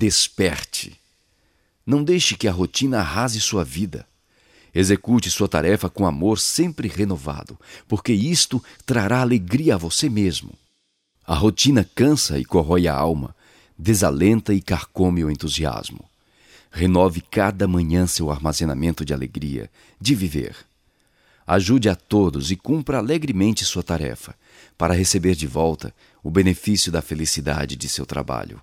Desperte. Não deixe que a rotina arrase sua vida. Execute sua tarefa com amor sempre renovado, porque isto trará alegria a você mesmo. A rotina cansa e corrói a alma, desalenta e carcome o entusiasmo. Renove cada manhã seu armazenamento de alegria, de viver. Ajude a todos e cumpra alegremente sua tarefa, para receber de volta o benefício da felicidade de seu trabalho.